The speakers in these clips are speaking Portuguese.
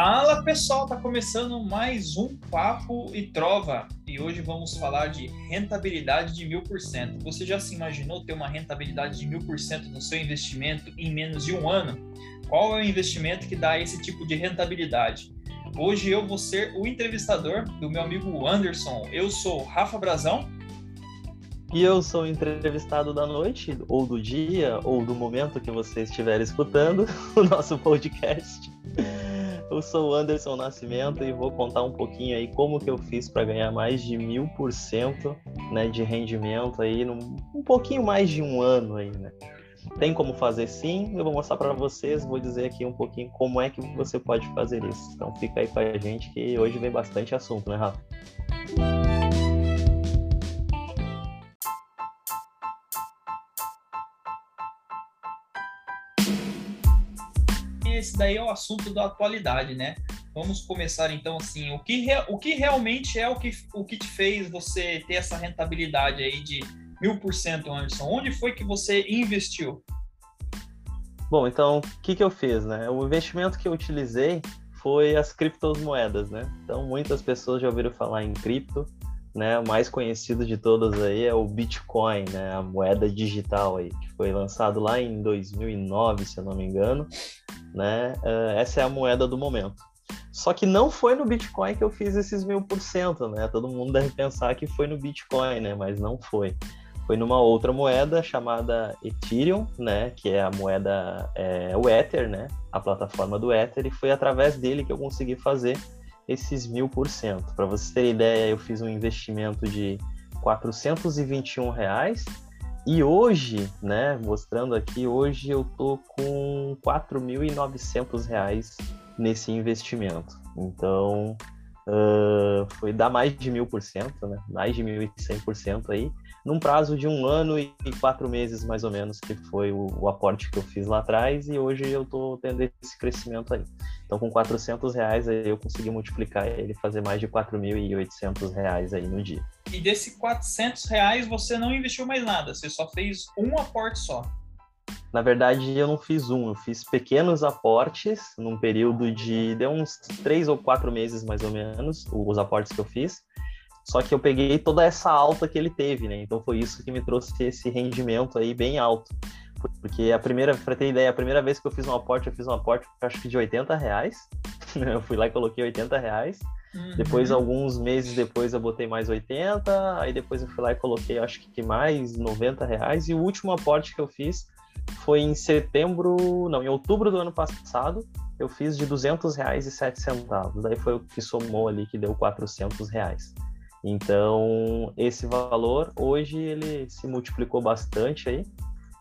Fala pessoal, tá começando mais um Papo e Trova e hoje vamos falar de rentabilidade de mil por cento. Você já se imaginou ter uma rentabilidade de mil por cento no seu investimento em menos de um ano? Qual é o investimento que dá esse tipo de rentabilidade? Hoje eu vou ser o entrevistador do meu amigo Anderson. Eu sou Rafa Brazão. E eu sou o entrevistado da noite, ou do dia, ou do momento que você estiver escutando o nosso podcast. Eu sou o Anderson Nascimento e vou contar um pouquinho aí como que eu fiz para ganhar mais de mil por cento né, de rendimento aí num um pouquinho mais de um ano aí, né? Tem como fazer sim, eu vou mostrar para vocês, vou dizer aqui um pouquinho como é que você pode fazer isso. Então fica aí com a gente que hoje vem bastante assunto, né, Rafa? Esse daí é o assunto da atualidade, né? Vamos começar então assim, o que, o que realmente é o que, o que te fez você ter essa rentabilidade aí de mil por cento, Anderson? Onde foi que você investiu? Bom, então, o que, que eu fiz, né? O investimento que eu utilizei foi as criptomoedas, né? Então, muitas pessoas já ouviram falar em cripto, né? O mais conhecido de todas aí é o Bitcoin, né? A moeda digital aí, que foi lançado lá em 2009, se eu não me engano né? Uh, essa é a moeda do momento. Só que não foi no Bitcoin que eu fiz esses mil por cento, né? Todo mundo deve pensar que foi no Bitcoin, né? Mas não foi. Foi numa outra moeda chamada Ethereum, né? Que é a moeda, é, o Ether, né? A plataforma do Ether, e foi através dele que eu consegui fazer esses mil por cento. Para vocês terem ideia, eu fiz um investimento de 421 reais e hoje, né, mostrando aqui, hoje eu tô com R$ 4.900 nesse investimento. Então, uh, foi dar mais de mil por cento, né? Mais de 1.100% aí num prazo de um ano e quatro meses, mais ou menos, que foi o, o aporte que eu fiz lá atrás, e hoje eu estou tendo esse crescimento aí. Então, com 400 reais, aí eu consegui multiplicar ele fazer mais de 4.800 reais aí no dia. E desse 400 reais, você não investiu mais nada, você só fez um aporte só. Na verdade, eu não fiz um, eu fiz pequenos aportes num período de deu uns três ou quatro meses mais ou menos, os aportes que eu fiz. Só que eu peguei toda essa alta que ele teve, né? Então foi isso que me trouxe esse rendimento aí bem alto. Porque a primeira, para ter ideia, a primeira vez que eu fiz um aporte, eu fiz um aporte, acho que de 80 reais. eu fui lá e coloquei 80 reais. Uhum. Depois, alguns meses depois, eu botei mais 80. Aí depois eu fui lá e coloquei, acho que mais 90 reais. E o último aporte que eu fiz foi em setembro, não, em outubro do ano passado. Eu fiz de 200 reais e 7 centavos. Daí foi o que somou ali, que deu 400 reais. Então, esse valor hoje ele se multiplicou bastante aí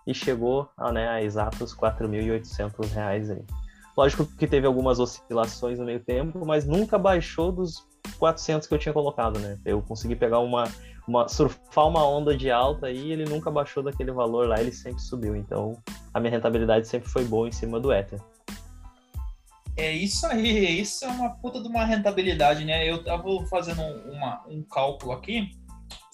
e chegou a, né, a exatos 4.800 reais aí. Lógico que teve algumas oscilações no meio tempo, mas nunca baixou dos 400 que eu tinha colocado, né? Eu consegui pegar uma, uma surfar uma onda de alta e ele nunca baixou daquele valor lá, ele sempre subiu. Então, a minha rentabilidade sempre foi boa em cima do Ether. É isso aí, isso é uma puta de uma rentabilidade, né? Eu tava fazendo uma, um cálculo aqui,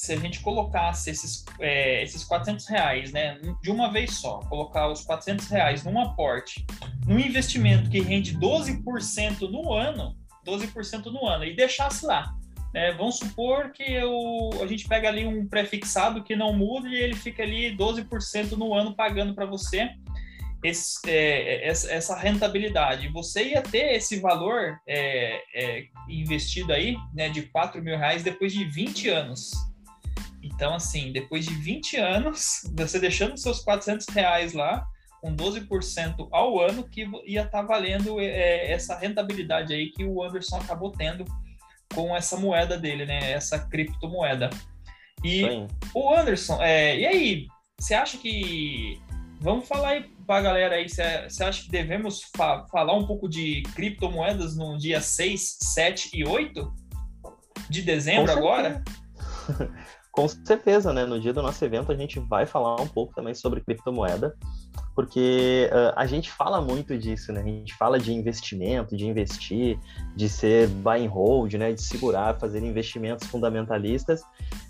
se a gente colocasse esses, é, esses 400 reais, né, de uma vez só, colocar os 400 reais num aporte, num investimento que rende 12% no ano, 12% no ano, e deixasse lá, né, vamos supor que eu, a gente pega ali um prefixado que não muda e ele fica ali 12% no ano pagando para você, esse, é, essa rentabilidade. Você ia ter esse valor é, é, investido aí, né, de 4 mil reais depois de 20 anos. Então, assim, depois de 20 anos, você deixando seus 400 reais lá, com 12% ao ano, que ia estar tá valendo é, essa rentabilidade aí que o Anderson acabou tendo com essa moeda dele, né, essa criptomoeda. E Sim. o Anderson, é, e aí, você acha que Vamos falar aí para a galera aí, você acha que devemos fa falar um pouco de criptomoedas no dia 6, 7 e 8 de dezembro agora? Com certeza, né? No dia do nosso evento a gente vai falar um pouco também sobre criptomoeda, porque uh, a gente fala muito disso, né? A gente fala de investimento, de investir, de ser buy and hold, né? De segurar, fazer investimentos fundamentalistas.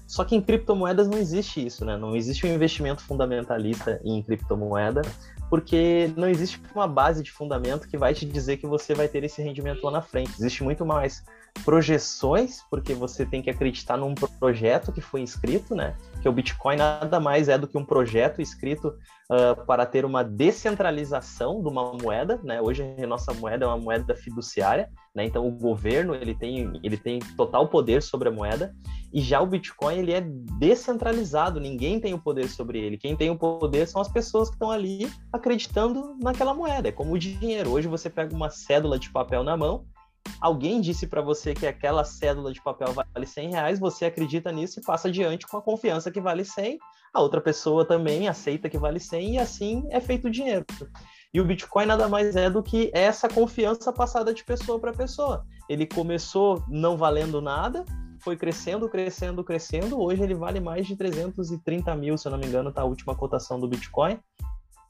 Só que em criptomoedas não existe isso, né? Não existe um investimento fundamentalista em criptomoeda, porque não existe uma base de fundamento que vai te dizer que você vai ter esse rendimento lá na frente. Existe muito mais projeções, porque você tem que acreditar num projeto que foi inscrito, né? Que o Bitcoin nada mais é do que um projeto escrito uh, para ter uma descentralização de uma moeda, né? Hoje a nossa moeda é uma moeda fiduciária, né? Então o governo ele tem ele tem total poder sobre a moeda e já o Bitcoin ele é descentralizado, ninguém tem o poder sobre ele. Quem tem o poder são as pessoas que estão ali acreditando naquela moeda. É como o dinheiro. Hoje você pega uma cédula de papel na mão alguém disse para você que aquela cédula de papel vale 100 reais, você acredita nisso e passa adiante com a confiança que vale 100, a outra pessoa também aceita que vale 100 e assim é feito o dinheiro. E o Bitcoin nada mais é do que essa confiança passada de pessoa para pessoa. Ele começou não valendo nada, foi crescendo, crescendo, crescendo. Hoje ele vale mais de 330 mil, se eu não me engano, tá a última cotação do Bitcoin.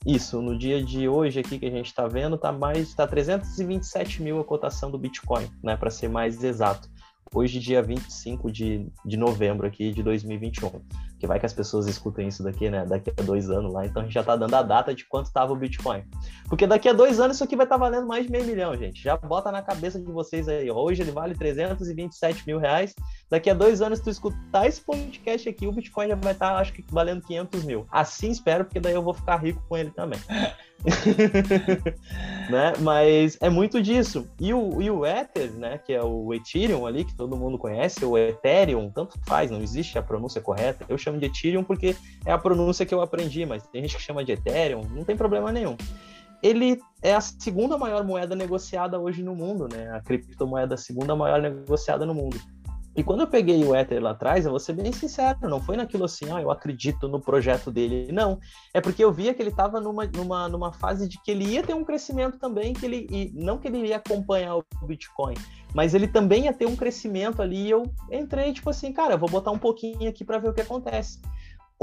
Isso, no dia de hoje aqui que a gente está vendo, está mais, está 327 mil a cotação do Bitcoin, né, para ser mais exato. Hoje, dia 25 de, de novembro aqui de 2021 que vai que as pessoas escutem isso daqui, né? Daqui a dois anos lá, então a gente já tá dando a data de quanto estava o Bitcoin. Porque daqui a dois anos isso aqui vai estar tá valendo mais de meio milhão, gente. Já bota na cabeça de vocês aí. Hoje ele vale 327 mil reais. Daqui a dois anos, tu escutar esse podcast aqui, o Bitcoin já vai estar, tá, acho que, valendo 500 mil. Assim espero, porque daí eu vou ficar rico com ele também. né? Mas é muito disso. E o, e o Ether, né, que é o Ethereum ali, que todo mundo conhece, o Ethereum, tanto faz, não existe a pronúncia correta. Eu chamo de Ethereum porque é a pronúncia que eu aprendi, mas tem gente que chama de Ethereum, não tem problema nenhum. Ele é a segunda maior moeda negociada hoje no mundo, né? A criptomoeda segunda maior negociada no mundo. E quando eu peguei o Ether lá atrás, eu vou ser bem sincero, não foi naquilo assim, ah, eu acredito no projeto dele. Não. É porque eu via que ele estava numa, numa, numa fase de que ele ia ter um crescimento também, que ele. E não que ele ia acompanhar o Bitcoin, mas ele também ia ter um crescimento ali. E eu entrei, tipo assim, cara, eu vou botar um pouquinho aqui para ver o que acontece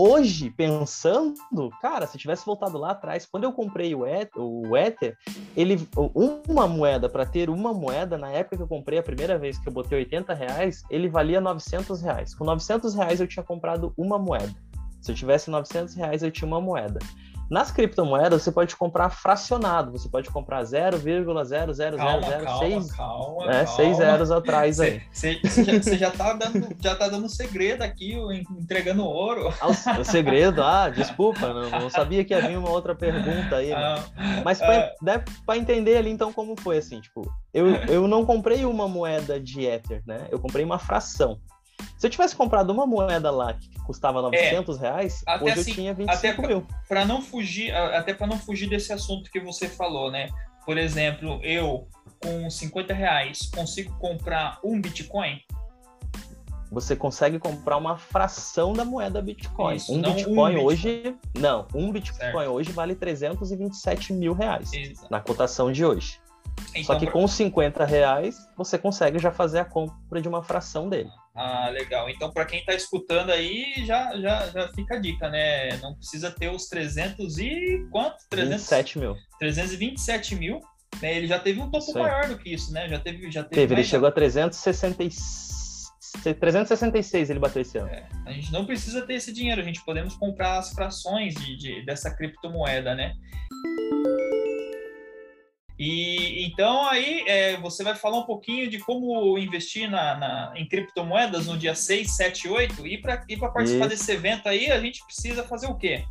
hoje, pensando, cara, se tivesse voltado lá atrás, quando eu comprei o Ether, o Ether ele, uma moeda, para ter uma moeda, na época que eu comprei, a primeira vez que eu botei 80 reais, ele valia 900 reais. Com 900 reais eu tinha comprado uma moeda. Se eu tivesse 900 reais, eu tinha uma moeda. Nas criptomoedas, você pode comprar fracionado, você pode comprar 0,00006 calma, né, seis zeros atrás aí. Você já, já, tá dando, já tá dando segredo aqui, entregando ouro. Ah, o, segredo? Ah, desculpa, não, não, sabia que havia uma outra pergunta aí. Ah, Mas para ah, entender ali, então, como foi assim, tipo, eu, eu não comprei uma moeda de Ether, né? Eu comprei uma fração. Se eu tivesse comprado uma moeda lá que custava 900 é, reais, hoje assim, eu tinha 25 até mil. Para não fugir, até para não fugir desse assunto que você falou, né? Por exemplo, eu com 50 reais consigo comprar um Bitcoin? Você consegue comprar uma fração da moeda Bitcoin. Isso, um, Bitcoin um hoje. Bitcoin. Não, um Bitcoin certo. hoje vale 327 mil reais Exato. na cotação de hoje. Então, Só que com 50 reais você consegue já fazer a compra de uma fração dele. Ah, legal. Então, para quem está escutando aí, já, já, já fica a dica, né? Não precisa ter os 300 e quanto? 327 mil. 327 mil. Né? Ele já teve um topo maior do que isso, né? Já teve. Já teve, teve ele chegou a 366. 366 ele bateu esse ano. É, a gente não precisa ter esse dinheiro, a gente podemos comprar as frações de, de dessa criptomoeda, né? E então aí é, você vai falar um pouquinho de como investir na, na em criptomoedas no dia 6, 7, 8. E para participar Isso. desse evento aí, a gente precisa fazer o quê?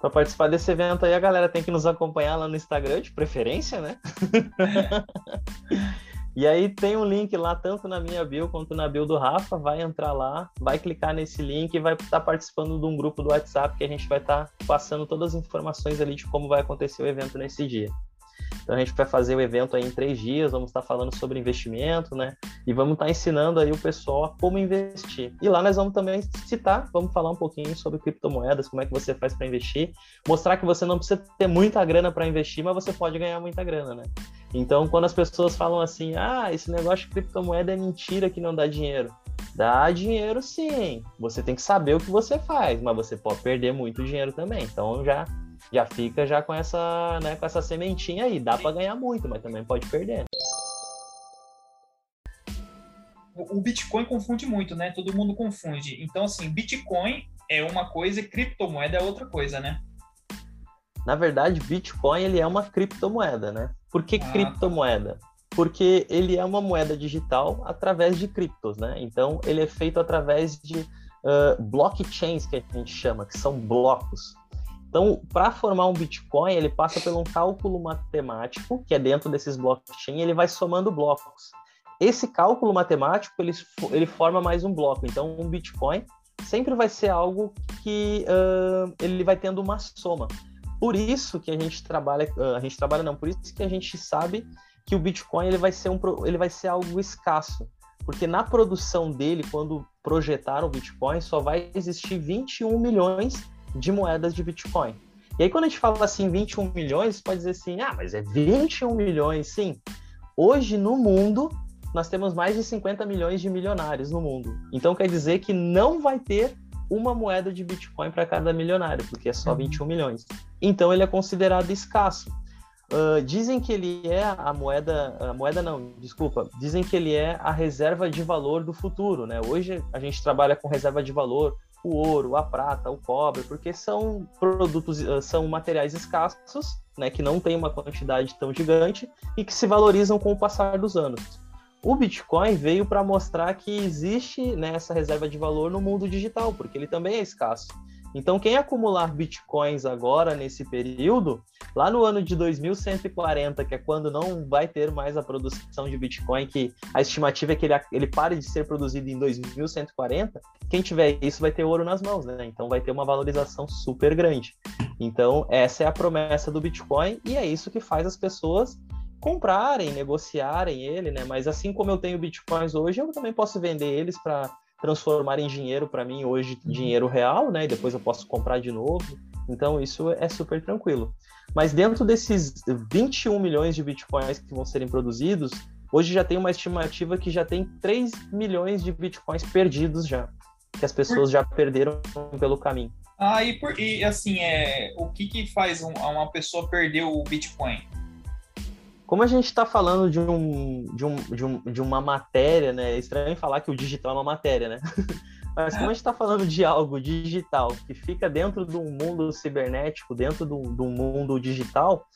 Para participar desse evento aí, a galera tem que nos acompanhar lá no Instagram, de preferência, né? e aí tem um link lá, tanto na minha bio quanto na bio do Rafa. Vai entrar lá, vai clicar nesse link e vai estar tá participando de um grupo do WhatsApp que a gente vai estar tá passando todas as informações ali de como vai acontecer o evento nesse dia. Então a gente vai fazer o evento aí em três dias, vamos estar falando sobre investimento, né? E vamos estar ensinando aí o pessoal a como investir. E lá nós vamos também citar, vamos falar um pouquinho sobre criptomoedas, como é que você faz para investir, mostrar que você não precisa ter muita grana para investir, mas você pode ganhar muita grana, né? Então quando as pessoas falam assim, ah, esse negócio de criptomoeda é mentira que não dá dinheiro. Dá dinheiro sim. Você tem que saber o que você faz, mas você pode perder muito dinheiro também. Então já já fica já com essa, né, com essa sementinha aí. Dá para ganhar muito, mas também pode perder. O Bitcoin confunde muito, né? Todo mundo confunde. Então, assim, Bitcoin é uma coisa e criptomoeda é outra coisa, né? Na verdade, Bitcoin ele é uma criptomoeda, né? Por que ah, criptomoeda? Porque ele é uma moeda digital através de criptos, né? Então, ele é feito através de uh, blockchains, que a gente chama, que são blocos. Então, para formar um Bitcoin, ele passa por um cálculo matemático, que é dentro desses blockchains, ele vai somando blocos. Esse cálculo matemático, ele, ele forma mais um bloco. Então, um Bitcoin sempre vai ser algo que uh, ele vai tendo uma soma. Por isso que a gente trabalha, a gente trabalha não, por isso que a gente sabe que o Bitcoin ele vai ser um ele vai ser algo escasso, porque na produção dele, quando projetaram o Bitcoin, só vai existir 21 milhões de moedas de Bitcoin. E aí quando a gente fala assim 21 milhões, pode dizer assim: "Ah, mas é 21 milhões". Sim. Hoje no mundo nós temos mais de 50 milhões de milionários no mundo. Então quer dizer que não vai ter uma moeda de Bitcoin para cada milionário, porque é só 21 uhum. milhões. Então ele é considerado escasso. Uh, dizem que ele é a moeda, a moeda não, desculpa, dizem que ele é a reserva de valor do futuro, né? Hoje a gente trabalha com reserva de valor, o ouro, a prata, o cobre, porque são produtos, são materiais escassos, né? Que não tem uma quantidade tão gigante e que se valorizam com o passar dos anos. O Bitcoin veio para mostrar que existe né, essa reserva de valor no mundo digital, porque ele também é escasso. Então, quem acumular bitcoins agora nesse período, lá no ano de 2140, que é quando não vai ter mais a produção de bitcoin, que a estimativa é que ele, ele pare de ser produzido em 2140, quem tiver isso vai ter ouro nas mãos, né? Então vai ter uma valorização super grande. Então, essa é a promessa do Bitcoin e é isso que faz as pessoas comprarem, negociarem ele, né? Mas assim como eu tenho bitcoins hoje, eu também posso vender eles para transformar em dinheiro para mim hoje, uhum. dinheiro real, né? E depois eu posso comprar de novo. Então isso é super tranquilo. Mas dentro desses 21 milhões de bitcoins que vão serem produzidos, hoje já tem uma estimativa que já tem 3 milhões de bitcoins perdidos já, que as pessoas já perderam pelo caminho. Ah, e, por, e assim, é, o que, que faz um, uma pessoa perder o Bitcoin? Como a gente está falando de, um, de, um, de, um, de uma matéria, né? É estranho falar que o digital é uma matéria, né? Mas como a gente está falando de algo digital que fica dentro do mundo cibernético, dentro do, do mundo digital,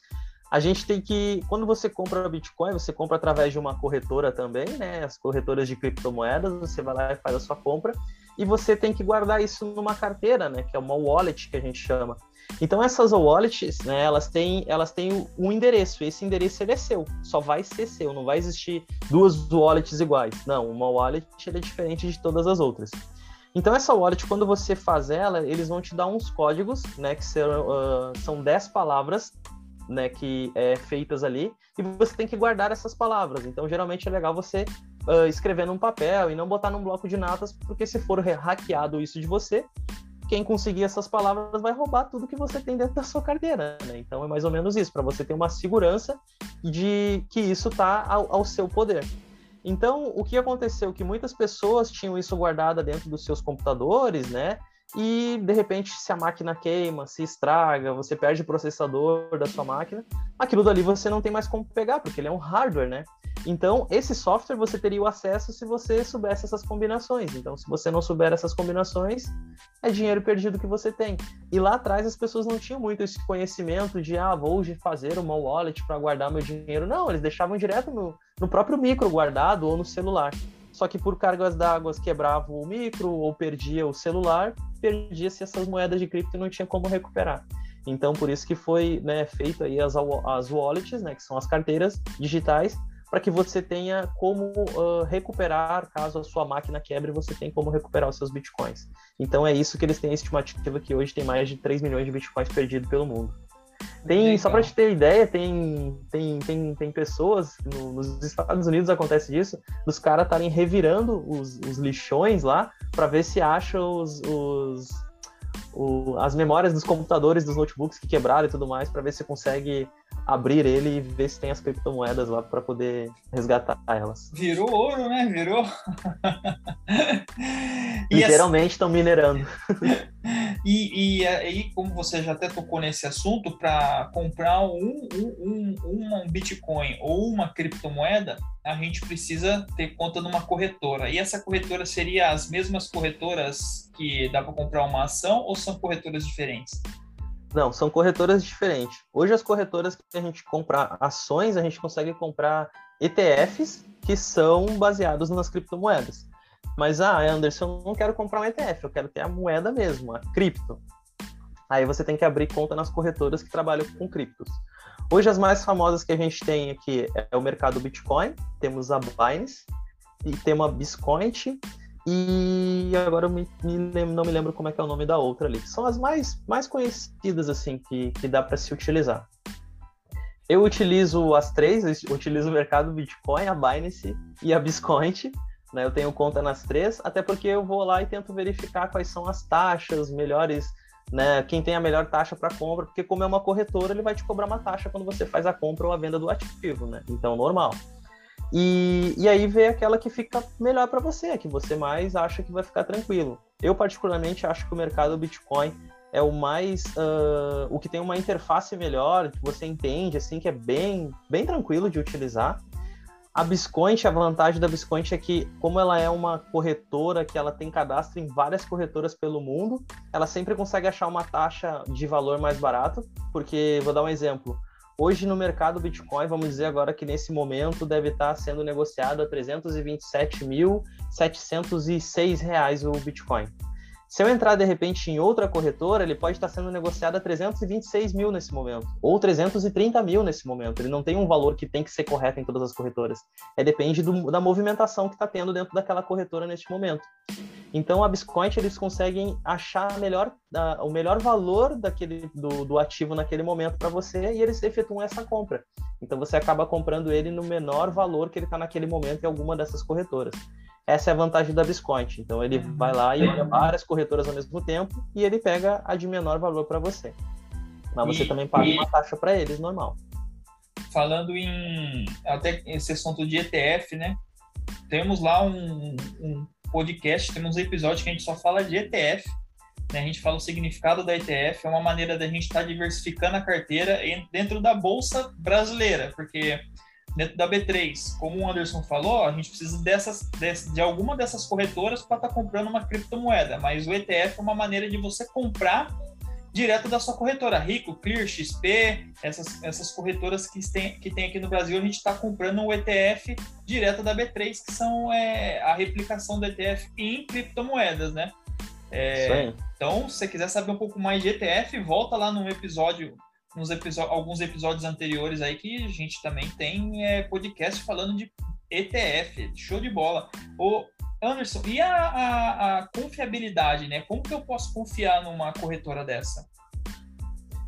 a gente tem que, quando você compra Bitcoin, você compra através de uma corretora também, né? As corretoras de criptomoedas, você vai lá e faz a sua compra, e você tem que guardar isso numa carteira, né? Que é uma wallet que a gente chama. Então essas wallets, né, elas têm, elas têm um endereço, esse endereço ele é seu, só vai ser seu, não vai existir duas wallets iguais. Não, uma wallet é diferente de todas as outras. Então essa wallet, quando você faz ela, eles vão te dar uns códigos, né, que serão, uh, são 10 palavras, né, que é feitas ali, e você tem que guardar essas palavras. Então geralmente é legal você uh, escrever num papel e não botar num bloco de notas, porque se for hackeado isso de você, quem conseguir essas palavras vai roubar tudo que você tem dentro da sua carteira, né? Então é mais ou menos isso, para você ter uma segurança de que isso está ao, ao, seu poder. Então, o que aconteceu? Que muitas pessoas tinham isso guardado dentro dos seus computadores, né? E de repente, se a máquina queima, se estraga, você perde o processador da sua máquina, aquilo dali você não tem mais como pegar, porque ele é um hardware, né? Então, esse software você teria o acesso se você soubesse essas combinações. Então, se você não souber essas combinações, é dinheiro perdido que você tem. E lá atrás as pessoas não tinham muito esse conhecimento de, ah, vou fazer uma wallet para guardar meu dinheiro. Não, eles deixavam direto no, no próprio micro guardado ou no celular. Só que por cargas d'água quebrava o micro ou perdia o celular, perdia-se essas moedas de cripto e não tinha como recuperar. Então, por isso que foi né, feito aí as, as wallets, né, que são as carteiras digitais, para que você tenha como uh, recuperar, caso a sua máquina quebre, você tem como recuperar os seus bitcoins. Então é isso que eles têm a estimativa que hoje tem mais de 3 milhões de bitcoins perdidos pelo mundo. Tem, só para te ter ideia, tem, tem, tem, tem pessoas, no, nos Estados Unidos acontece disso, dos caras estarem revirando os, os lixões lá para ver se acham os, os o, as memórias dos computadores, dos notebooks que quebraram e tudo mais, para ver se consegue abrir ele e ver se tem as criptomoedas lá para poder resgatar elas. Virou ouro, né? Virou. Literalmente estão minerando. e, e aí, como você já até tocou nesse assunto, para comprar um, um, um, um Bitcoin ou uma criptomoeda, a gente precisa ter conta numa corretora. E essa corretora seria as mesmas corretoras que dá para comprar uma ação ou são corretoras diferentes? Não, são corretoras diferentes. Hoje as corretoras que a gente compra ações, a gente consegue comprar ETFs que são baseados nas criptomoedas. Mas, ah, Anderson, eu não quero comprar um ETF, eu quero ter a moeda mesmo, a cripto. Aí você tem que abrir conta nas corretoras que trabalham com criptos. Hoje as mais famosas que a gente tem aqui é o mercado Bitcoin, temos a Binance e temos a Biscoint e agora eu me, me, não me lembro como é que é o nome da outra ali. São as mais, mais conhecidas assim que, que dá para se utilizar. Eu utilizo as três, eu utilizo o mercado Bitcoin, a Binance e a Biscoint. Né? Eu tenho conta nas três, até porque eu vou lá e tento verificar quais são as taxas melhores né, quem tem a melhor taxa para compra, porque como é uma corretora, ele vai te cobrar uma taxa quando você faz a compra ou a venda do ativo, né? Então, normal. E, e aí vê aquela que fica melhor para você, que você mais acha que vai ficar tranquilo. Eu, particularmente, acho que o mercado Bitcoin é o mais. Uh, o que tem uma interface melhor, que você entende, assim, que é bem, bem tranquilo de utilizar. A Biscoint, a vantagem da Biscoint é que, como ela é uma corretora que ela tem cadastro em várias corretoras pelo mundo, ela sempre consegue achar uma taxa de valor mais barato, porque, vou dar um exemplo, hoje no mercado Bitcoin, vamos dizer agora que nesse momento deve estar sendo negociado a 327.706 reais o Bitcoin. Se eu entrar de repente em outra corretora, ele pode estar sendo negociado a 326 mil nesse momento, ou 330 mil nesse momento. Ele não tem um valor que tem que ser correto em todas as corretoras. É depende do, da movimentação que está tendo dentro daquela corretora neste momento. Então, a Biscoint eles conseguem achar melhor, o melhor valor daquele, do, do ativo naquele momento para você e eles efetuam essa compra. Então, você acaba comprando ele no menor valor que ele está naquele momento em alguma dessas corretoras. Essa é a vantagem da Biscoint. Então ele uhum. vai lá e olha várias corretoras ao mesmo tempo e ele pega a de menor valor para você. Mas você e, também paga e... uma taxa para eles normal. Falando em até esse assunto de ETF, né? Temos lá um, um podcast, temos um episódio que a gente só fala de ETF. Né? A gente fala o significado da ETF, é uma maneira da gente estar tá diversificando a carteira dentro da bolsa brasileira, porque dentro da B3. Como o Anderson falou, a gente precisa dessas, de, de alguma dessas corretoras para estar tá comprando uma criptomoeda, mas o ETF é uma maneira de você comprar direto da sua corretora. Rico, Clear, XP, essas, essas corretoras que tem, que tem aqui no Brasil, a gente está comprando um ETF direto da B3, que são é, a replicação do ETF em criptomoedas, né? É, então, se você quiser saber um pouco mais de ETF, volta lá no episódio nos episódios, alguns episódios anteriores aí que a gente também tem é, podcast falando de ETF, show de bola. Anderson, e a, a, a, confiabilidade, né? Como que eu posso confiar numa corretora dessa?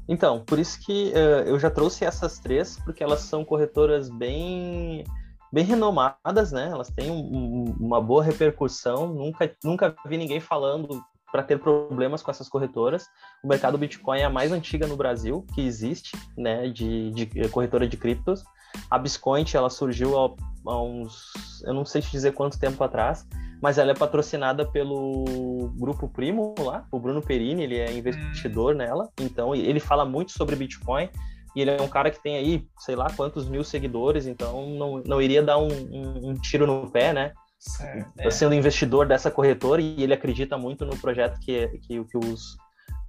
Então, por isso que uh, eu já trouxe essas três, porque elas são corretoras bem bem renomadas, né? Elas têm um, uma boa repercussão. Nunca, nunca vi ninguém falando para ter problemas com essas corretoras. O mercado Bitcoin é a mais antiga no Brasil que existe, né, de, de corretora de criptos. A Biscoint, ela surgiu há, há, uns, eu não sei te dizer quanto tempo atrás, mas ela é patrocinada pelo grupo Primo lá, o Bruno Perini, ele é investidor nela, então ele fala muito sobre Bitcoin e ele é um cara que tem aí, sei lá quantos mil seguidores, então não, não iria dar um, um, um tiro no pé, né? Certo, sendo investidor dessa corretora e ele acredita muito no projeto que, que, que os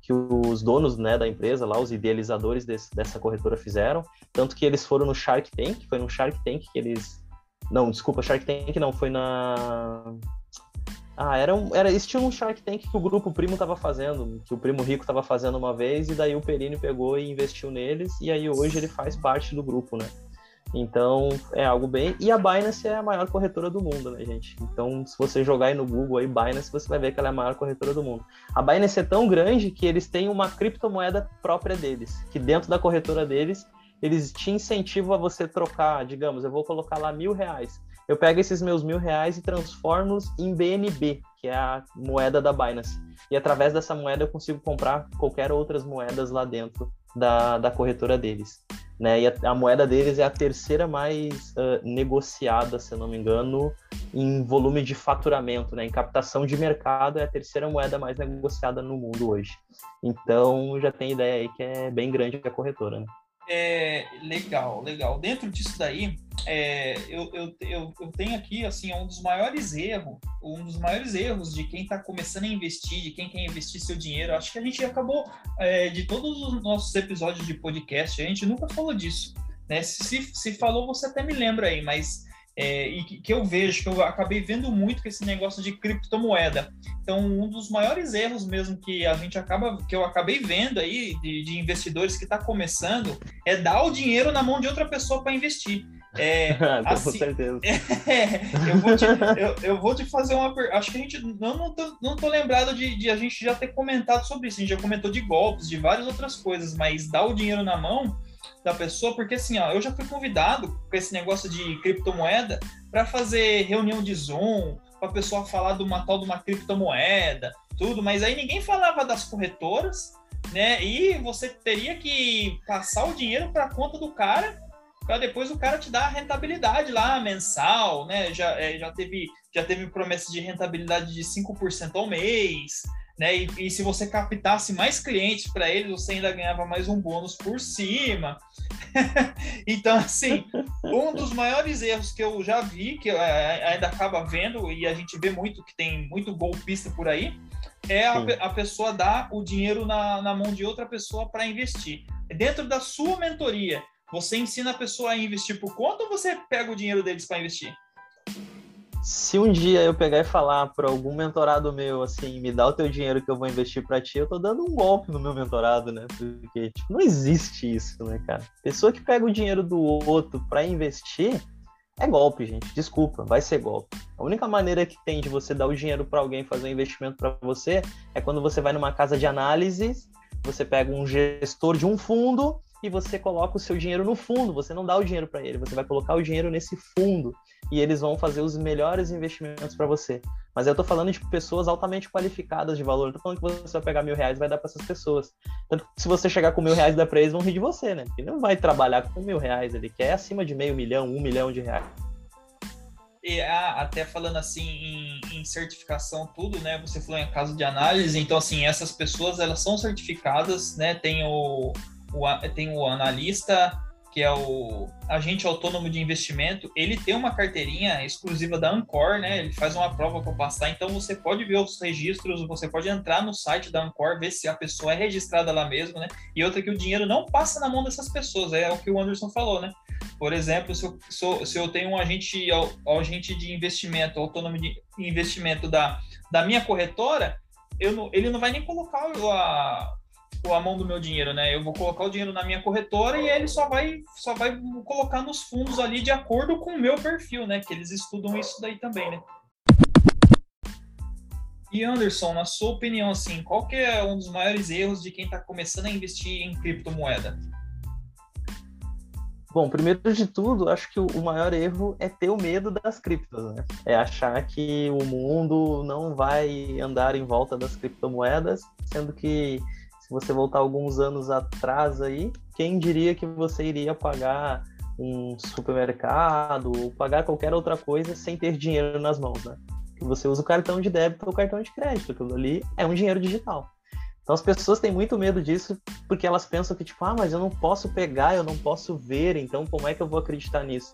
que os donos né, da empresa, lá, os idealizadores desse, dessa corretora fizeram. Tanto que eles foram no Shark Tank, foi no Shark Tank que eles. Não, desculpa, Shark Tank não, foi na. Ah, era, um, era esse tinha um Shark Tank que o grupo Primo estava fazendo, que o Primo Rico estava fazendo uma vez, e daí o Perini pegou e investiu neles, e aí hoje ele faz parte do grupo, né? Então é algo bem. E a Binance é a maior corretora do mundo, né, gente? Então, se você jogar aí no Google aí Binance, você vai ver que ela é a maior corretora do mundo. A Binance é tão grande que eles têm uma criptomoeda própria deles, que dentro da corretora deles eles te incentivam a você trocar, digamos, eu vou colocar lá mil reais. Eu pego esses meus mil reais e transformo-os em BNB, que é a moeda da Binance. E através dessa moeda eu consigo comprar qualquer outras moedas lá dentro da, da corretora deles. Né? E a, a, moeda deles é a terceira mais uh, negociada, se não me engano, em volume de faturamento, né? Em captação de mercado é a terceira moeda mais negociada no mundo hoje. Então já tem ideia aí que é bem grande a corretora, né? É, legal, legal. Dentro disso daí, é, eu, eu, eu, eu, tenho aqui assim um dos maiores erros, um dos maiores erros de quem está começando a investir, de quem quer investir seu dinheiro. Acho que a gente acabou é, de todos os nossos episódios de podcast, a gente nunca falou disso. Né? Se, se falou, você até me lembra aí, mas é, e que, que, eu vejo, que eu acabei vendo muito com esse negócio de criptomoeda. Então, um dos maiores erros mesmo que a gente acaba, que eu acabei vendo aí de, de investidores que está começando, é dar o dinheiro na mão de outra pessoa para investir. É, assim, com certeza. É, eu, vou te, eu, eu, vou te fazer uma pergunta. Acho que a gente não, não, tô, não tô lembrado de, de, a gente já ter comentado sobre isso. A gente já comentou de golpes, de várias outras coisas, mas dar o dinheiro na mão da pessoa, porque assim, ó, eu já fui convidado com esse negócio de criptomoeda para fazer reunião de Zoom, para a pessoa falar de uma tal de uma criptomoeda, tudo, mas aí ninguém falava das corretoras, né? E você teria que passar o dinheiro para a conta do cara para depois o cara te dar a rentabilidade lá mensal, né? Já, é, já, teve, já teve promessa de rentabilidade de 5% ao mês, né? E, e, se você captasse mais clientes para eles, você ainda ganhava mais um bônus por cima. então, assim, um dos maiores erros que eu já vi, que ainda acaba vendo, e a gente vê muito que tem muito golpista por aí, é a, a pessoa dar o dinheiro na, na mão de outra pessoa para investir. Dentro da sua mentoria, você ensina a pessoa a investir por conta ou você pega o dinheiro deles para investir? Se um dia eu pegar e falar para algum mentorado meu assim, me dá o teu dinheiro que eu vou investir para ti, eu tô dando um golpe no meu mentorado, né? Porque tipo, não existe isso, né, cara? Pessoa que pega o dinheiro do outro para investir é golpe, gente. Desculpa, vai ser golpe. A única maneira que tem de você dar o dinheiro para alguém fazer um investimento para você é quando você vai numa casa de análise, você pega um gestor de um fundo e você coloca o seu dinheiro no fundo. Você não dá o dinheiro para ele, você vai colocar o dinheiro nesse fundo e eles vão fazer os melhores investimentos para você. Mas eu estou falando de pessoas altamente qualificadas de valor. Eu tô falando que você vai pegar mil reais e vai dar para essas pessoas. Tanto que se você chegar com mil reais da para eles, vão rir de você, né? Porque não vai trabalhar com mil reais, ele quer acima de meio milhão, um milhão de reais. E ah, até falando assim em, em, certificação tudo, né? Você falou em caso de análise, então assim essas pessoas elas são certificadas, né? Tem o o, tem o analista, que é o agente autônomo de investimento, ele tem uma carteirinha exclusiva da Ancor, né? Ele faz uma prova para passar, então você pode ver os registros, você pode entrar no site da Ancor, ver se a pessoa é registrada lá mesmo, né? E outra que o dinheiro não passa na mão dessas pessoas, é o que o Anderson falou, né? Por exemplo, se eu, se eu tenho um agente, um agente de investimento, autônomo de investimento da, da minha corretora, eu não, ele não vai nem colocar a, a mão do meu dinheiro, né? Eu vou colocar o dinheiro na minha corretora e ele só vai, só vai colocar nos fundos ali de acordo com o meu perfil, né? Que eles estudam isso daí também, né? E Anderson, na sua opinião, assim, qual que é um dos maiores erros de quem está começando a investir em criptomoeda? Bom, primeiro de tudo, acho que o maior erro é ter o medo das criptos, né? É achar que o mundo não vai andar em volta das criptomoedas, sendo que você voltar alguns anos atrás aí, quem diria que você iria pagar um supermercado ou pagar qualquer outra coisa sem ter dinheiro nas mãos, né? Que você usa o cartão de débito ou o cartão de crédito, aquilo ali é um dinheiro digital. Então as pessoas têm muito medo disso porque elas pensam que tipo, ah, mas eu não posso pegar, eu não posso ver, então como é que eu vou acreditar nisso?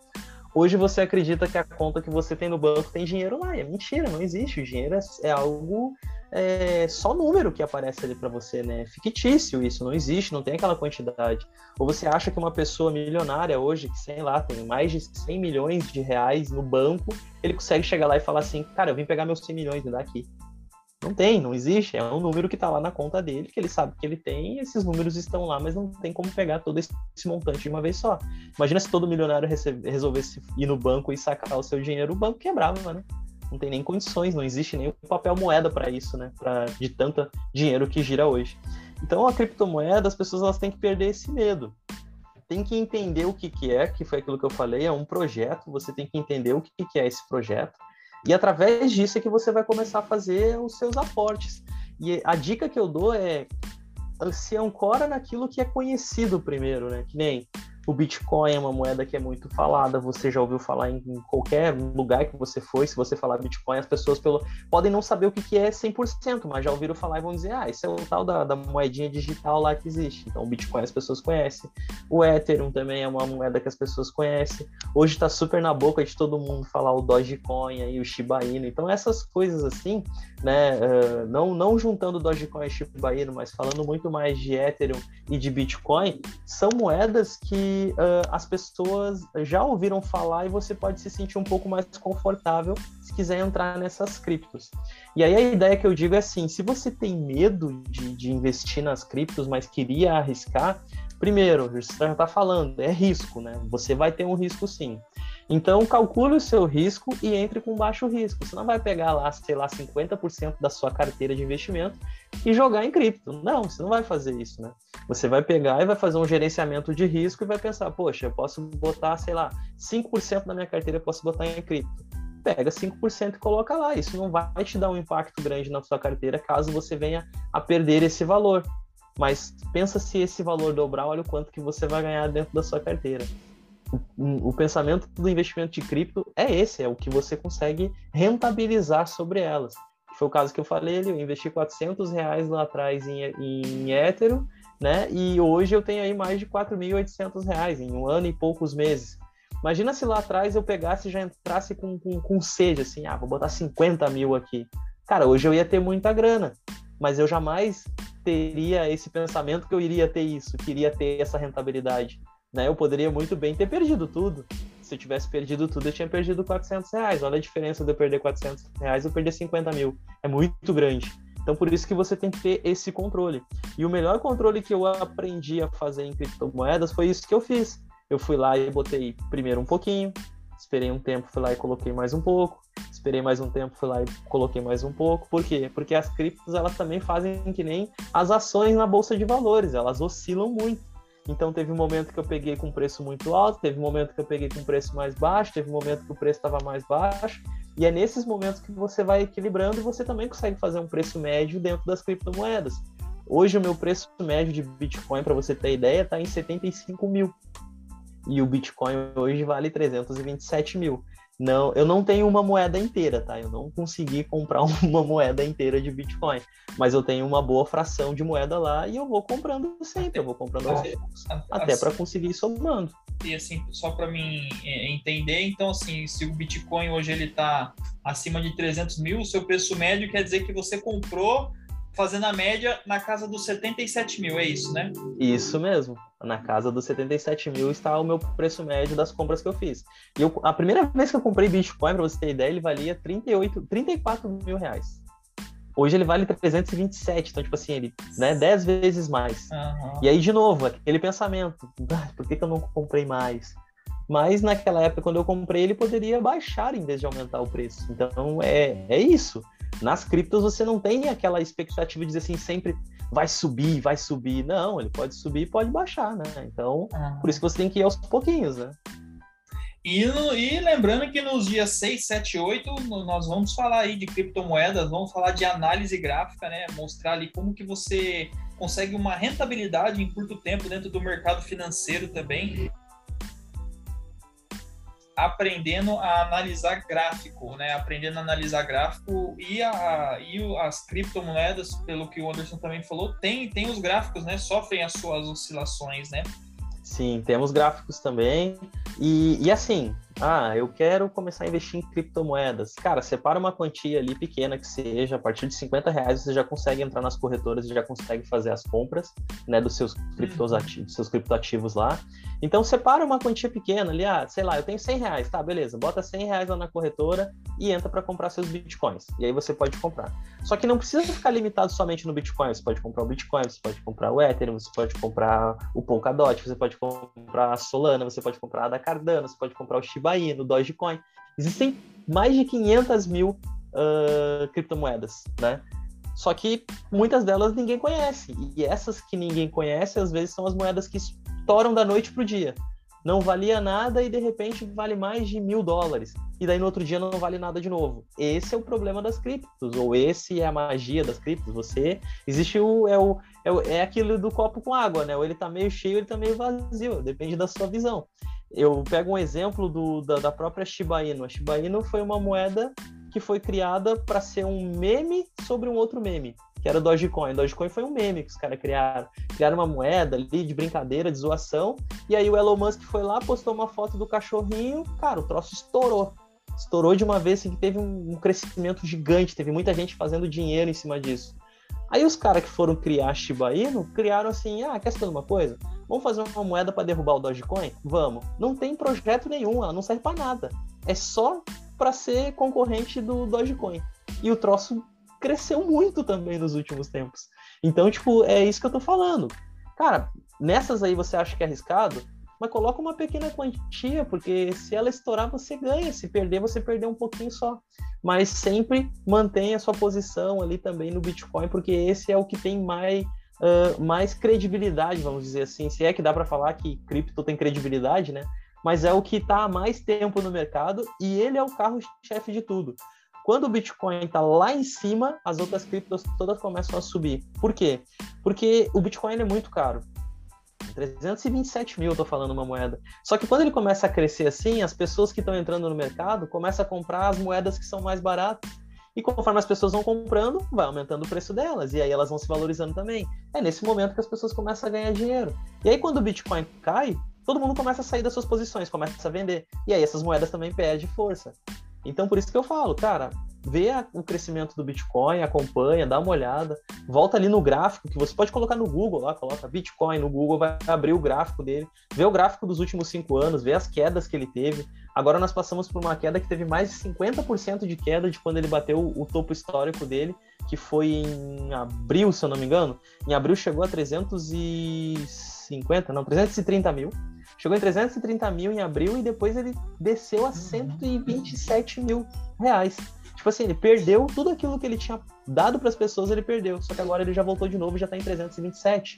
Hoje você acredita que a conta que você tem no banco tem dinheiro lá, é mentira, não existe. O dinheiro é, é algo é só número que aparece ali para você, né? É fictício isso, não existe, não tem aquela quantidade. Ou você acha que uma pessoa milionária hoje, que sei lá, tem mais de 100 milhões de reais no banco, ele consegue chegar lá e falar assim: cara, eu vim pegar meus 100 milhões, me dá aqui. Não tem, não existe. É um número que está lá na conta dele, que ele sabe que ele tem, esses números estão lá, mas não tem como pegar todo esse montante de uma vez só. Imagina se todo milionário resolvesse ir no banco e sacar o seu dinheiro, o banco quebrava, né? não tem nem condições, não existe nem papel moeda para isso, né? Pra, de tanto dinheiro que gira hoje. Então a criptomoeda, as pessoas elas têm que perder esse medo. Tem que entender o que, que é, que foi aquilo que eu falei, é um projeto, você tem que entender o que, que é esse projeto. E através disso é que você vai começar a fazer os seus aportes. E a dica que eu dou é se ancora naquilo que é conhecido primeiro, né? Que nem O Bitcoin é uma moeda que é muito falada, você já ouviu falar em, qualquer lugar que você foi, se você falar Bitcoin, as pessoas pelo, podem não saber o que, que é 100%, mas já ouviram falar e vão dizer, ah, isso é o tal da, da moedinha digital lá que existe. Então, o Bitcoin as pessoas conhecem. O Ethereum também é uma moeda que as pessoas conhecem. Hoje está super na boca de todo mundo falar o Dogecoin e o Shiba Inu. Então, essas coisas assim, né, uh, não, não juntando Dogecoin e Shiba Inu, mas falando muito mais de Ethereum e de Bitcoin, são moedas que uh, as pessoas já ouviram falar e você pode se sentir um pouco mais confortável se quiser entrar nessas criptos. E aí a ideia que eu digo é assim: se você tem medo de, de investir nas criptos, mas queria arriscar, primeiro, você já está falando, é risco, né? Você vai ter um risco sim. Então, calcule o seu risco e entre com baixo risco. Você não vai pegar lá, sei lá, 50% da sua carteira de investimento e jogar em cripto. Não, você não vai fazer isso, né? Você vai pegar e vai fazer um gerenciamento de risco e vai pensar, poxa, eu posso botar, sei lá, 5% da minha carteira eu posso botar em cripto. Pega 5% e coloca lá. Isso não vai te dar um impacto grande na sua carteira caso você venha a perder esse valor. Mas pensa se esse valor dobrar, olha o quanto que você vai ganhar dentro da sua carteira o, pensamento do investimento de cripto é esse, é o que você consegue rentabilizar sobre elas. Foi o caso que eu falei, eu investi 400 reais lá atrás em, em Ethereum, né? E hoje eu tenho aí mais de 4.800 reais em um ano e poucos meses. Imagina se lá atrás eu pegasse e já entrasse com, com, com sede, assim, ah, vou botar 50 mil aqui. Cara, hoje eu ia ter muita grana, mas eu jamais teria esse pensamento que eu iria ter isso, que iria ter essa rentabilidade. Né? Eu poderia muito bem ter perdido tudo. Se eu tivesse perdido tudo, eu tinha perdido 400 reais. Olha a diferença de eu perder 400 reais e eu perder 50 mil. É muito grande. Então, por isso que você tem que ter esse controle. E o melhor controle que eu aprendi a fazer em criptomoedas foi isso que eu fiz. Eu fui lá e botei primeiro um pouquinho, esperei um tempo, fui lá e coloquei mais um pouco, esperei mais um tempo, fui lá e coloquei mais um pouco. Por quê? Porque as criptos elas também fazem que nem as ações na bolsa de valores, elas oscilam muito. Então teve um momento que eu peguei com preço muito alto, teve um momento que eu peguei com preço mais baixo, teve um momento que o preço estava mais baixo. E é nesses momentos que você vai equilibrando e você também consegue fazer um preço médio dentro das criptomoedas. Hoje o meu preço médio de Bitcoin, para você ter ideia, está em 75 mil. E o Bitcoin hoje vale 327 mil. Não, eu não tenho uma moeda inteira, tá? Eu não consegui comprar uma moeda inteira de Bitcoin, mas eu tenho uma boa fração de moeda lá e eu vou comprando sempre, eu vou comprando até para conseguir ir somando. E assim, só para mim é, entender, então assim, se o Bitcoin hoje ele tá acima de 300 mil, o seu preço médio quer dizer que você comprou fazendo a média na casa dos 77 mil, é isso, né? Isso mesmo. Na casa dos 77 mil está o meu preço médio das compras que eu fiz. E eu, a primeira vez que eu comprei Bitcoin, para você ter ideia, ele valia 38, 34 mil reais. Hoje ele vale 327, então, tipo assim, ele, né, 10 vezes mais. Uhum. E aí, de novo, aquele pensamento, ah, por que, que eu não comprei mais? Mas naquela época, quando eu comprei, ele poderia baixar em vez de aumentar o preço. Então, é, é isso. Nas criptos você não tem aquela expectativa de dizer assim, sempre vai subir, vai subir. Não, ele pode subir e pode baixar, né? Então, ah. por isso que você tem que ir aos pouquinhos, né? E, e, lembrando que nos dias 6, 7, 8, nós vamos falar aí de criptomoedas, vamos falar de análise gráfica, né? Mostrar ali como que você consegue uma rentabilidade em curto tempo dentro do mercado financeiro também aprendendo a analisar gráfico, né? Aprendendo a analisar gráfico e, a, e as criptomoedas, pelo que o Anderson também falou, tem, tem os gráficos, né? Sofrem as suas oscilações, né? Sim, temos gráficos também. E, e assim, ah, eu quero começar a investir em criptomoedas. Cara, separa uma quantia ali pequena que seja, a partir de 50 reais você já consegue entrar nas corretoras e já consegue fazer as compras né, dos seus criptoativos, seus criptoativos lá. Então separa uma quantia pequena ali, ah, sei lá, eu tenho 100 reais, tá, beleza, bota 100 reais lá na corretora e entra para comprar seus bitcoins. E aí você pode comprar. Só que não precisa ficar limitado somente no Bitcoin. Você pode comprar o Bitcoin, você pode comprar o Ethereum, você pode comprar o Polkadot, você pode comprar a Solana, você pode comprar a da Cardano, você pode comprar o Shiba Inu, o Dogecoin. Existem mais de 500 mil uh, criptomoedas, né? Só que muitas delas ninguém conhece. E essas que ninguém conhece, às vezes, são as moedas que estouram da noite para o dia. não valia nada e de repente vale mais de mil dólares. E daí no outro dia não vale nada de novo. Esse é o problema das criptos, ou esse é a magia das criptos. Você existe o é, o é, o, é aquilo do copo com água, né? Ou ele tá meio cheio, ele tá meio vazio, depende da sua visão. Eu pego um exemplo do, da, da própria Shiba Inu. A Shiba Inu foi uma moeda que foi criada para ser um meme sobre um outro meme que era o Dogecoin. Dogecoin foi um meme que os caras criaram. Criaram uma moeda ali de brincadeira, de zoação. E aí o Elon Musk foi lá, postou uma foto do cachorrinho. Cara, o troço estourou. Estourou de uma vez assim, que teve um, crescimento gigante. Teve muita gente fazendo dinheiro em cima disso. Aí os caras que foram criar Shiba Inu criaram assim: ah, quer saber uma coisa? Vamos fazer uma moeda para derrubar o Dogecoin? Vamos. Não tem projeto nenhum, ela não serve para nada. É só para ser concorrente do Dogecoin. E o troço cresceu muito também nos últimos tempos. Então, tipo, é isso que eu tô falando. Cara, nessas aí você acha que é arriscado, mas coloca uma pequena quantia, porque se ela estourar, você ganha. Se perder, você perdeu um pouquinho só. Mas sempre mantenha a sua posição ali também no Bitcoin, porque esse é o que tem mais, uh, mais credibilidade, vamos dizer assim. Se é que dá para falar que cripto tem credibilidade, né? Mas é o que está há mais tempo no mercado e ele é o carro-chefe de tudo. Quando o Bitcoin está lá em cima, as outras criptos todas começam a subir. Por quê? Porque o Bitcoin é muito caro. 327 mil, tô falando uma moeda. Só que quando ele começa a crescer assim, as pessoas que estão entrando no mercado começam a comprar as moedas que são mais baratas. E conforme as pessoas vão comprando, vai aumentando o preço delas. E aí elas vão se valorizando também. É nesse momento que as pessoas começam a ganhar dinheiro. E aí quando o Bitcoin cai, todo mundo começa a sair das suas posições, começa a vender. E aí essas moedas também perdem força. Então, por isso que eu falo, cara, vê a, o crescimento do Bitcoin, acompanha, dá uma olhada, volta ali no gráfico, que você pode colocar no Google lá, coloca Bitcoin no Google, vai abrir o gráfico dele, vê o gráfico dos últimos cinco anos, vê as quedas que ele teve. Agora nós passamos por uma queda que teve mais de 50% de queda de quando ele bateu o, topo histórico dele, que foi em abril, se eu não me engano. Em abril chegou a 350, não, 330 mil. Chegou em 330 mil em abril e depois ele desceu a 127 mil reais. Tipo assim, ele perdeu tudo aquilo que ele tinha dado para as pessoas, ele perdeu. Só que agora ele já voltou de novo e já está em 327.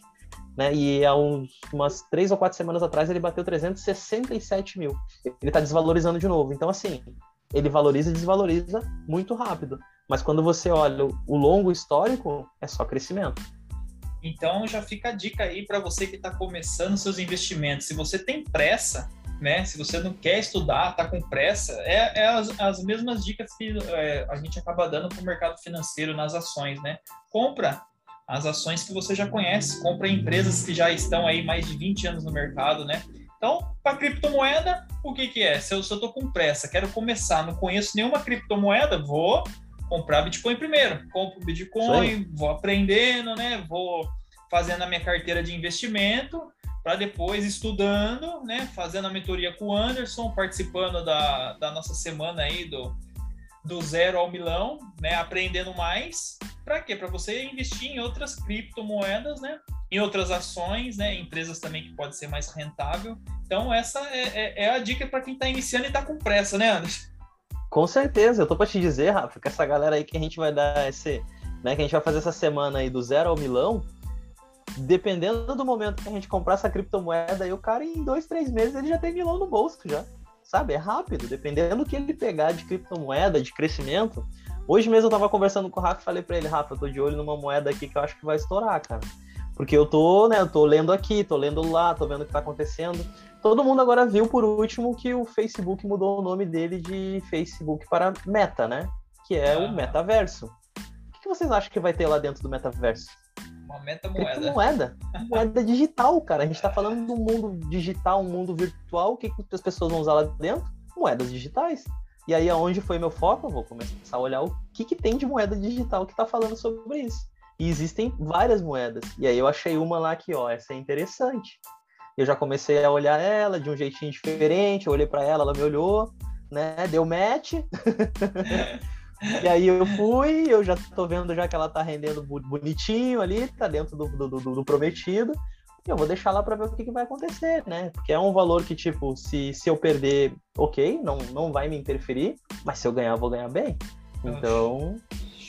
Né? E há uns, umas três ou quatro semanas atrás ele bateu 367 mil. Ele está desvalorizando de novo. Então, assim, ele valoriza e desvaloriza muito rápido. Mas quando você olha o longo histórico, é só crescimento. Então já fica a dica aí para você que está começando seus investimentos. Se você tem pressa, né? Se você não quer estudar, está com pressa, é, é as, as, mesmas dicas que é, a gente acaba dando para o mercado financeiro nas ações, né? Compra as ações que você já conhece, compra empresas que já estão aí mais de 20 anos no mercado, né? Então, para criptomoeda, o que, que é? Se eu estou com pressa, quero começar, não conheço nenhuma criptomoeda, vou comprar Bitcoin primeiro. Compro Bitcoin, vou aprendendo, né? Vou fazendo a minha carteira de investimento para depois estudando, né? Fazendo a mentoria com o Anderson, participando da, da nossa semana aí do, do zero ao milão, né? Aprendendo mais. Para quê? Para você investir em outras criptomoedas, né? Em outras ações, né? Empresas também que pode ser mais rentável. Então, essa é, é, é a dica para quem está iniciando e está com pressa, né, Anderson? Com certeza, eu tô para te dizer, Rafa, que essa galera aí que a gente vai dar esse, né, que a gente vai fazer essa semana aí do zero ao milão, dependendo do momento que a gente comprar essa criptomoeda, aí o cara em dois, três meses ele já tem milão no bolso já, sabe? É rápido, dependendo do que ele pegar de criptomoeda, de crescimento. Hoje mesmo eu tava conversando com o Rafa e falei para ele, Rafa, eu tô de olho numa moeda aqui que eu acho que vai estourar, cara. Porque eu tô, né, eu tô lendo aqui, tô lendo lá, tô vendo o que tá acontecendo. Todo mundo agora viu por último que o Facebook mudou o nome dele de Facebook para Meta, né? Que é o metaverso. O que vocês acham que vai ter lá dentro do metaverso? Uma metamoeda. Moeda. Moeda digital, cara. A gente tá falando do mundo digital, um mundo virtual. O que, que as pessoas vão usar lá dentro? Moedas digitais. E aí, aonde foi meu foco? Eu vou começar a olhar o que, que tem de moeda digital que tá falando sobre isso. E existem várias moedas. E aí eu achei uma lá que, ó, essa é interessante eu já comecei a olhar ela de um jeitinho diferente, eu olhei para ela, ela me olhou, né? Deu match. e aí eu fui, eu já tô vendo já que ela tá rendendo bonitinho ali, tá dentro do, do, do, do prometido. E eu vou deixar lá para ver o que, que, vai acontecer, né? Porque é um valor que, tipo, se, se eu perder, ok, não, não vai me interferir, mas se eu ganhar, eu vou ganhar bem. Então,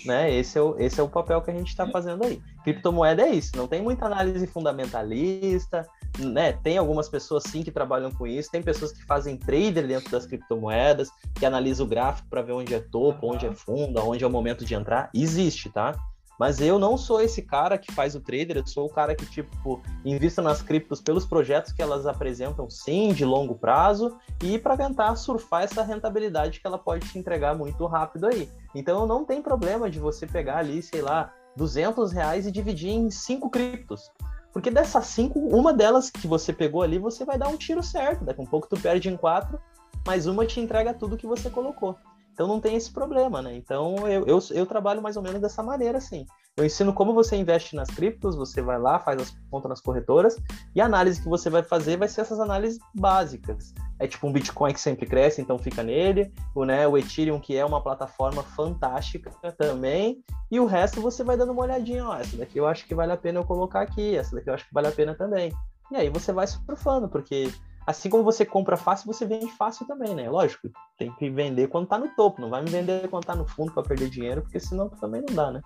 né? Esse é o, esse é o papel que a gente está fazendo aí. Criptomoeda é isso, não tem muita análise fundamentalista, né? Tem algumas pessoas sim que trabalham com isso, tem pessoas que fazem trader dentro das criptomoedas, que analisam o gráfico para ver onde é topo, onde é fundo, onde é o momento de entrar. Existe, tá? Mas eu não sou esse cara que faz o trader, eu sou o cara que, tipo, invista nas criptos pelos projetos que elas apresentam, sim, de longo prazo, e para tentar surfar essa rentabilidade que ela pode te entregar muito rápido aí. Então não tem problema de você pegar ali, sei lá, 200 reais e dividir em cinco criptos. Porque dessas cinco, uma delas que você pegou ali, você vai dar um tiro certo. Daqui a um pouco tu perde em quatro, mas uma te entrega tudo que você colocou. Então não tem esse problema, né? Então eu, eu, eu, trabalho mais ou menos dessa maneira, assim. Eu ensino como você investe nas criptos, você vai lá, faz as contas nas corretoras, e a análise que você vai fazer vai ser essas análises básicas. É tipo um Bitcoin que sempre cresce, então fica nele, o, né, o Ethereum, que é uma plataforma fantástica também, e o resto você vai dando uma olhadinha, ó, essa daqui eu acho que vale a pena eu colocar aqui, essa daqui eu acho que vale a pena também. E aí você vai surfando, porque assim como você compra fácil, você vende fácil também, né? Lógico, tem que vender quando tá no topo, não vai me vender quando tá no fundo para perder dinheiro, porque senão também não dá, né?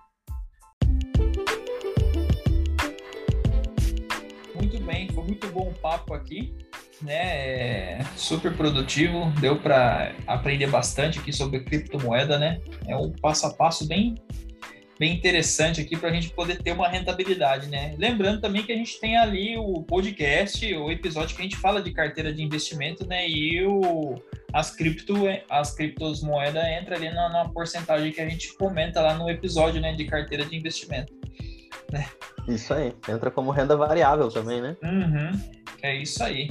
Muito bem, foi muito bom o papo aqui, né? É super produtivo, deu para aprender bastante aqui sobre criptomoeda, né? É um passo a passo bem bem interessante aqui para a gente poder ter uma rentabilidade, né? Lembrando também que a gente tem ali o podcast, o episódio que a gente fala de carteira de investimento, né? E o, as cripto, as criptomoedas entra ali na, na porcentagem que a gente comenta lá no episódio, né? De carteira de investimento. Né? Isso aí, entra como renda variável também, né? Uhum, é isso aí.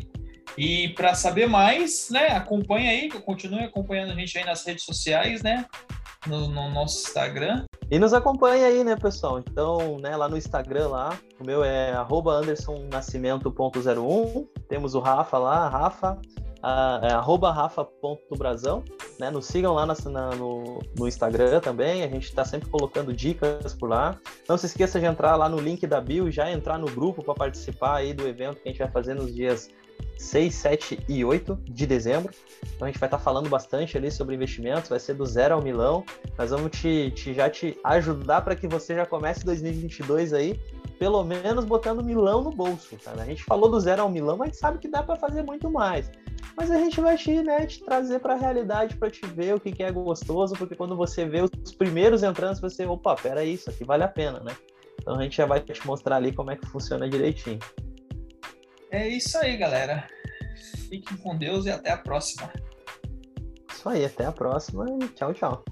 E para saber mais, né, acompanha aí, continue acompanhando a gente aí nas redes sociais, né? No, no nosso Instagram. E nos acompanha aí, né, pessoal? Então, né, lá no Instagram lá, o meu é andersonnascimento.01. Temos o Rafa lá, Rafa, a, é, arroba rafa.brazão, né? Nos sigam lá na, na, no, no Instagram também, a gente está sempre colocando dicas por lá. Não se esqueça de entrar lá no link da bio e já entrar no grupo para participar aí do evento que a gente vai fazer nos dias 6, 7 e 8 de dezembro. Então a gente vai estar tá falando bastante ali sobre investimentos, vai ser do zero ao milão. Nós vamos te, te já te ajudar para que você já comece 2022 aí, pelo menos botando milão no bolso. Cara. A gente falou do zero ao milão, mas sabe que dá para fazer muito mais. Mas a gente vai te, né, te trazer para a realidade para te ver o que, que é gostoso, porque quando você vê os primeiros entrantes, você, opa, pera isso aqui vale a pena, né? Então a gente já vai te mostrar ali como é que funciona direitinho. É isso aí, galera. Fiquem com Deus e até a próxima. Isso aí, até a próxima e tchau, tchau.